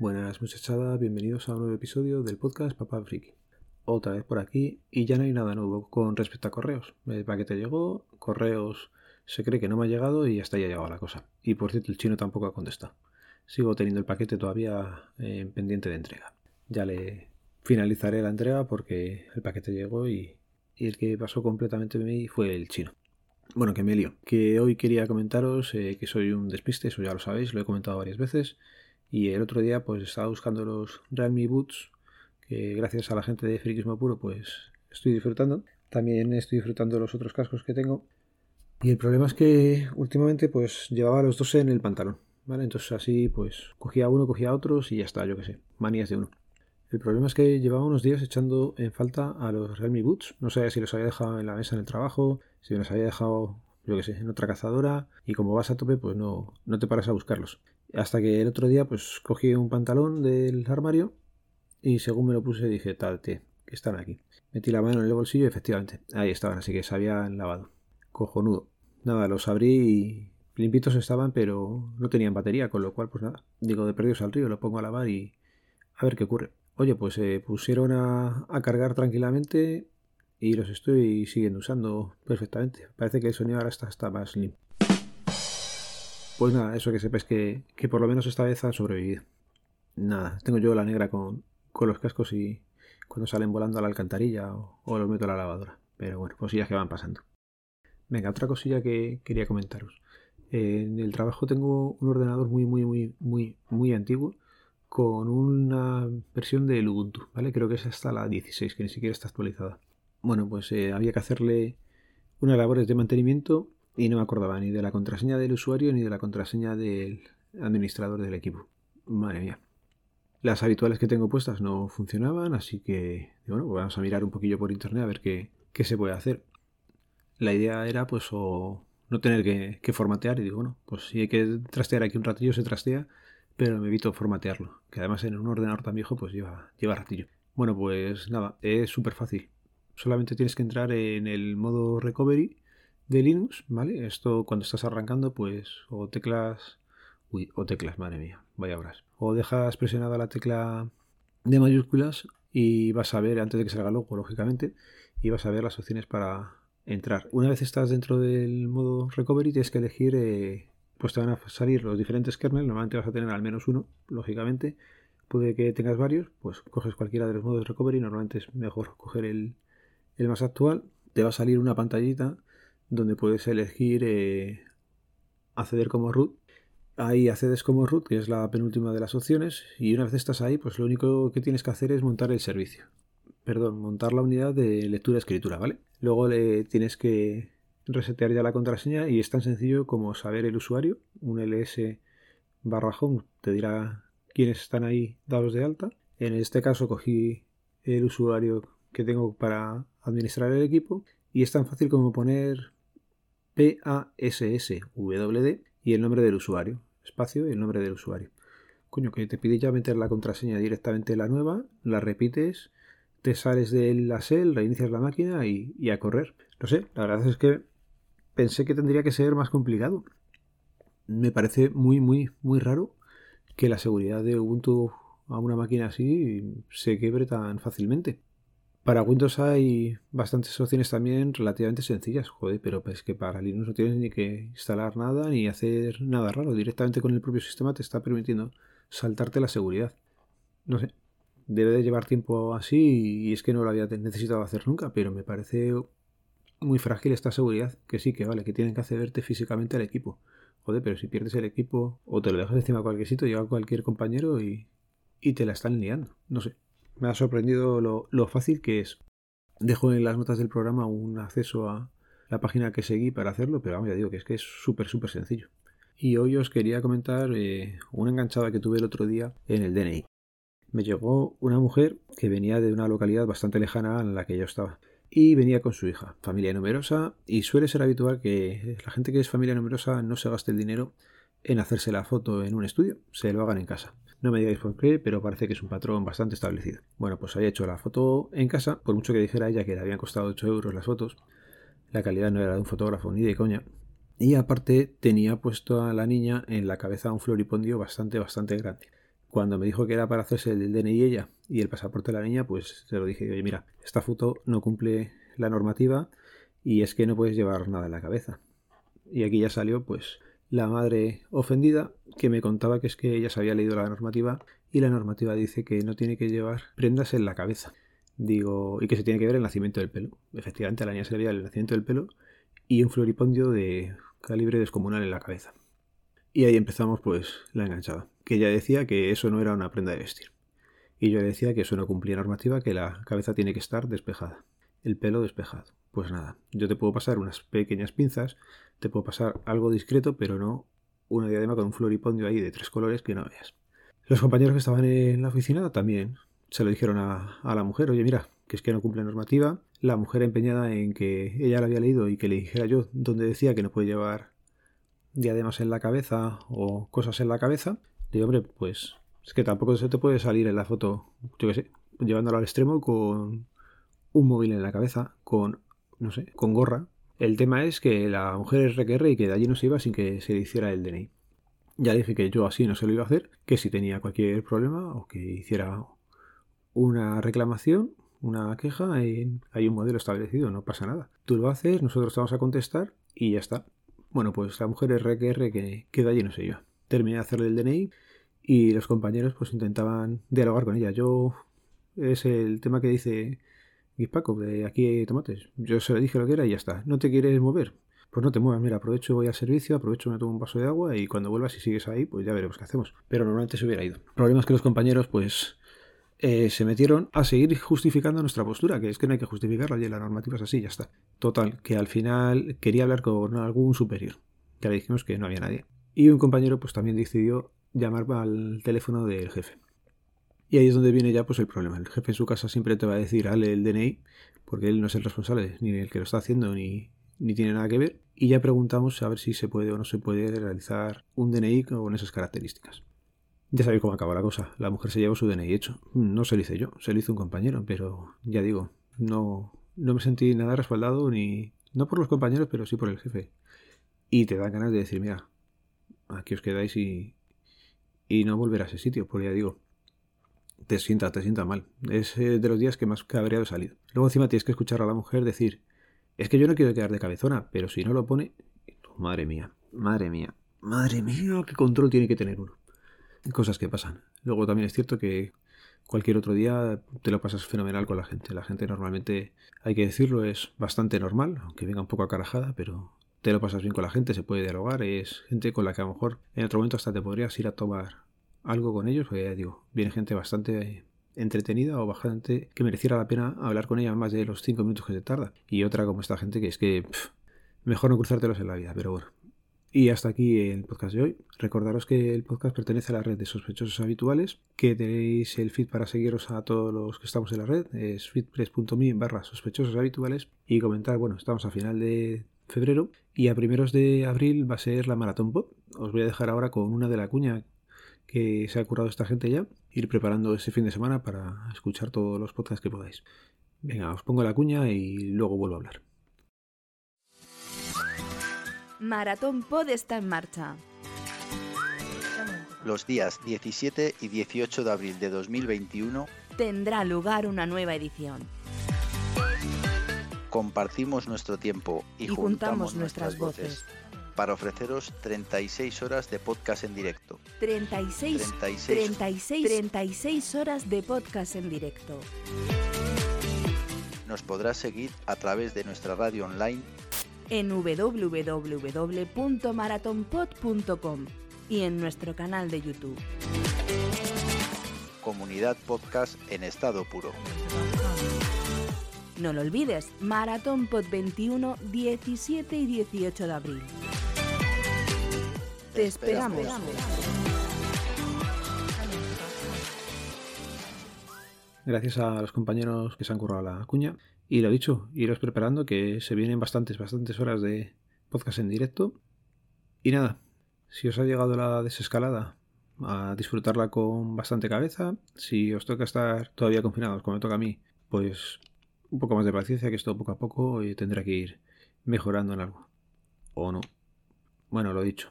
Buenas muchachada, bienvenidos a un nuevo episodio del podcast Papá Friki. Otra vez por aquí y ya no hay nada nuevo con respecto a correos. El paquete llegó, correos se cree que no me ha llegado y hasta ya ha llegado la cosa. Y por cierto, el chino tampoco ha contestado. Sigo teniendo el paquete todavía eh, pendiente de entrega. Ya le finalizaré la entrega porque el paquete llegó y, el que pasó completamente de mí fue el chino. Bueno, que me lío. Que hoy quería comentaros eh, que soy un despiste, eso ya lo sabéis, lo he comentado varias veces. Y el otro día pues estaba buscando los Realme Boots, que gracias a la gente de Friquismo Puro pues estoy disfrutando. También estoy disfrutando los otros cascos que tengo y el problema es que últimamente pues llevaba los dos en el pantalón, ¿vale? Entonces así pues cogía uno, cogía otros y ya está, yo qué sé, manías de uno. El problema es que llevaba unos días echando en falta a los Realme Boots. No sé si los había dejado en la mesa en el trabajo, si los había dejado, yo qué sé, en otra cazadora. Y como vas a tope, pues no, no te paras a buscarlos. Hasta que el otro día, pues cogí un pantalón del armario y según me lo puse dije, tal, que están aquí. Metí la mano en el bolsillo y efectivamente, ahí estaban, así que se habían lavado cojonudo. Nada, los abrí y limpitos estaban, pero no tenían batería, con lo cual, pues nada, digo, de perdidos al río, lo pongo a lavar y a ver qué ocurre. Oye, pues se pusieron a, cargar tranquilamente y los estoy siguiendo usando perfectamente. Parece que el sonido ahora está, está más limpio. Pues nada, eso que sepáis que, que por lo menos esta vez han sobrevivido. Nada, tengo yo la negra con, con los cascos y cuando salen volando a la alcantarilla o, los meto a la lavadora. Pero bueno, cosillas que van pasando. Venga, otra cosilla que quería comentaros. En el trabajo tengo un ordenador muy, muy, muy, muy, muy antiguo con una versión de Ubuntu, ¿vale? Creo que es hasta la 16, que ni siquiera está actualizada. Bueno, pues eh, había que hacerle unas labores de mantenimiento y no me acordaba ni de la contraseña del usuario ni de la contraseña del administrador del equipo. Madre mía. Las habituales que tengo puestas no funcionaban, así que bueno, pues vamos a mirar un poquillo por internet a ver qué, qué se puede hacer la idea era pues o no tener que, formatear y digo, bueno, pues si hay que trastear aquí un ratillo se trastea, pero me evito formatearlo, que además en un ordenador tan viejo pues lleva, lleva ratillo. Bueno, pues nada, es súper fácil. Solamente tienes que entrar en el modo recovery de Linux, ¿vale? Esto cuando estás arrancando, pues o teclas... Uy, o teclas, madre mía, vaya horas. O dejas presionada la tecla de mayúsculas y vas a ver, antes de que salga el logo, lógicamente, y vas a ver las opciones para, entrar. Una vez estás dentro del modo recovery, tienes que elegir, eh, pues te van a salir los diferentes kernels. Normalmente vas a tener al menos uno, lógicamente. Puede que tengas varios, pues coges cualquiera de los modos recovery. Normalmente es mejor coger el, más actual. Te va a salir una pantallita donde puedes elegir eh, acceder como root. Ahí accedes como root, que es la penúltima de las opciones, y una vez estás ahí, pues lo único que tienes que hacer es montar el servicio perdón, montar la unidad de lectura-escritura, ¿vale? Luego le tienes que resetear ya la contraseña y es tan sencillo como saber el usuario, un ls barra home te dirá quiénes están ahí dados de alta. En este caso cogí el usuario que tengo para administrar el equipo y es tan fácil como poner PASSWD y el nombre del usuario, espacio y el nombre del usuario. Coño, que te pide ya meter la contraseña directamente la nueva, la repites te sales de la SEL, reinicias la máquina y, a correr. No sé, la verdad es que pensé que tendría que ser más complicado. Me parece muy, muy, muy raro que la seguridad de Ubuntu a una máquina así se quiebre tan fácilmente. Para Windows hay bastantes opciones también relativamente sencillas, joder, pero es que para Linux no tienes ni que instalar nada ni hacer nada raro. Directamente con el propio sistema te está permitiendo saltarte la seguridad. No sé, debe de llevar tiempo así y es que no lo había necesitado hacer nunca, pero me parece muy frágil esta seguridad, que sí, que vale, que tienen que accederte físicamente al equipo. Joder, pero si pierdes el equipo o te lo dejas encima a cualquier sitio, llega cualquier compañero y, y te la están liando. No sé, me ha sorprendido lo, fácil que es. Dejo en las notas del programa un acceso a la página que seguí para hacerlo, pero vamos, ya digo que es que es súper, súper sencillo. Y hoy os quería comentar eh, una enganchada que tuve el otro día en el DNI me llegó una mujer que venía de una localidad bastante lejana en la que yo estaba. Y venía con su hija, familia numerosa, y suele ser habitual que la gente que es familia numerosa no se gaste el dinero en hacerse la foto en un estudio, se lo hagan en casa. No me digáis por qué, pero parece que es un patrón bastante establecido. Bueno, pues había hecho la foto en casa, por mucho que dijera ella que le habían costado 8 euros las fotos, la calidad no era de un fotógrafo ni de coña. Y aparte tenía puesto a la niña en la cabeza un floripondio bastante, bastante grande. Cuando me dijo que era para hacerse el DNI ella y el pasaporte de la niña, pues se lo dije, oye, mira, esta foto no cumple la normativa y es que no puedes llevar nada en la cabeza. Y aquí ya salió, pues, la madre ofendida que me contaba que es que ella se había leído la normativa y la normativa dice que no tiene que llevar prendas en la cabeza. Digo, y que se tiene que ver el nacimiento del pelo. Efectivamente, a la niña se le veía el nacimiento del pelo y un floripondio de calibre descomunal en la cabeza. Y ahí empezamos pues la enganchada, que ella decía que eso no era una prenda de vestir. Y yo decía que eso no cumplía normativa, que la cabeza tiene que estar despejada, el pelo despejado. Pues nada, yo te puedo pasar unas pequeñas pinzas, te puedo pasar algo discreto, pero no una diadema con un floripondio ahí de tres colores que no veas. Los compañeros que estaban en la oficina también se lo dijeron a, a la mujer, oye mira, que es que no cumple normativa. La mujer empeñada en que ella la había leído y que le dijera yo donde decía que no puede llevar diademas en la cabeza o cosas en la cabeza. Digo, hombre, pues es que tampoco se te puede salir en la foto, yo qué sé, llevándolo al extremo con un móvil en la cabeza, con, no sé, con gorra. El tema es que la mujer es RQR y que de allí no se iba sin que se le hiciera el DNI. Ya dije que yo así no se lo iba a hacer, que si tenía cualquier problema o que hiciera una reclamación, una queja, hay un modelo establecido, no pasa nada. Tú lo haces, nosotros te vamos a contestar y ya está. Bueno, pues la mujer es RQR que queda allí no sé yo. Terminé de hacerle el DNI y los compañeros pues intentaban dialogar con ella. Yo es el tema que dice Paco de aquí hay tomates. Yo se le dije lo que era y ya está. ¿No te quieres mover? Pues no te muevas, mira, aprovecho, voy al servicio, aprovecho, me tomo un vaso de agua y cuando vuelvas y sigues ahí, pues ya veremos qué hacemos. Pero normalmente se hubiera ido. El problema es que los compañeros, pues, eh, se metieron a seguir justificando nuestra postura, que es que no hay que justificarla, y la normativa es así, ya está. Total, que al final quería hablar con algún superior. Ya le dijimos que no había nadie. Y un compañero pues también decidió llamar al teléfono del jefe. Y ahí es donde viene ya pues el problema. El jefe en su casa siempre te va a decir, dale el DNI, porque él no es el responsable, ni el que lo está haciendo, ni, ni tiene nada que ver. Y ya preguntamos a ver si se puede o no se puede realizar un DNI con esas características. Ya sabéis cómo acaba la cosa. La mujer se llevó su DNI hecho. No se lo hice yo, se lo hizo un compañero, pero ya digo, no, no me sentí nada respaldado ni... No por los compañeros, pero sí por el jefe. Y te da ganas de decir, mira, aquí os quedáis y, y no volver a ese sitio, porque ya digo, te sienta, te sienta mal. Es eh, de los días que más cabreado he salido. Luego encima tienes que escuchar a la mujer decir, es que yo no quiero quedar de cabezona, pero si no lo pone, madre mía, madre mía, madre mía, qué control tiene que tener uno. Cosas que pasan. Luego también es cierto que cualquier otro día te lo pasas fenomenal con la gente. La gente normalmente, hay que decirlo, es bastante normal, aunque venga un poco acarajada, pero te lo pasas bien con la gente, se puede dialogar, es gente con la que a lo mejor en otro momento hasta te podrías ir a tomar algo con ellos, porque ya digo, viene gente bastante entretenida o bastante que mereciera la pena hablar con ella más de los cinco minutos que se tarda. Y otra como esta gente que es que mejor no cruzártelos en la vida, pero bueno. Y hasta aquí el podcast de hoy. Recordaros que el podcast pertenece a la red de sospechosos habituales, que tenéis el feed para seguiros a todos los que estamos en la red, es feedpress.me barra sospechosos habituales y comentar, bueno, estamos a final de febrero y a primeros de abril va a ser la Maratón Pop. Os voy a dejar ahora con una de la cuña que se ha curado esta gente ya, ir preparando ese fin de semana para escuchar todos los podcasts que podáis. Venga, os pongo la cuña y luego vuelvo a hablar. Maratón Pod está en marcha. Los días 17 y 18 de abril de 2021 tendrá lugar una nueva edición. Compartimos nuestro tiempo y, Y juntamos, juntamos nuestras nuestras voces para ofreceros 36 horas de podcast en directo. 36, 36. 36, 36 horas de podcast en directo. Nos podrás seguir a través de nuestra radio online En www.maratonpod.com y en nuestro canal de YouTube. Comunidad Podcast en estado puro. No lo olvides, Maratón Pod 21, 17 y 18 de abril. Te esperamos. Gracias a los compañeros que se han currado la cuña. Y lo dicho, iros preparando que se vienen bastantes, bastantes horas de podcast en directo. Y nada, si os ha llegado la desescalada, a disfrutarla con bastante cabeza. Si os toca estar todavía confinados, como me toca a mí, pues un poco más de paciencia, que esto poco a poco eh, tendrá que ir mejorando en algo. O no. Bueno, lo dicho.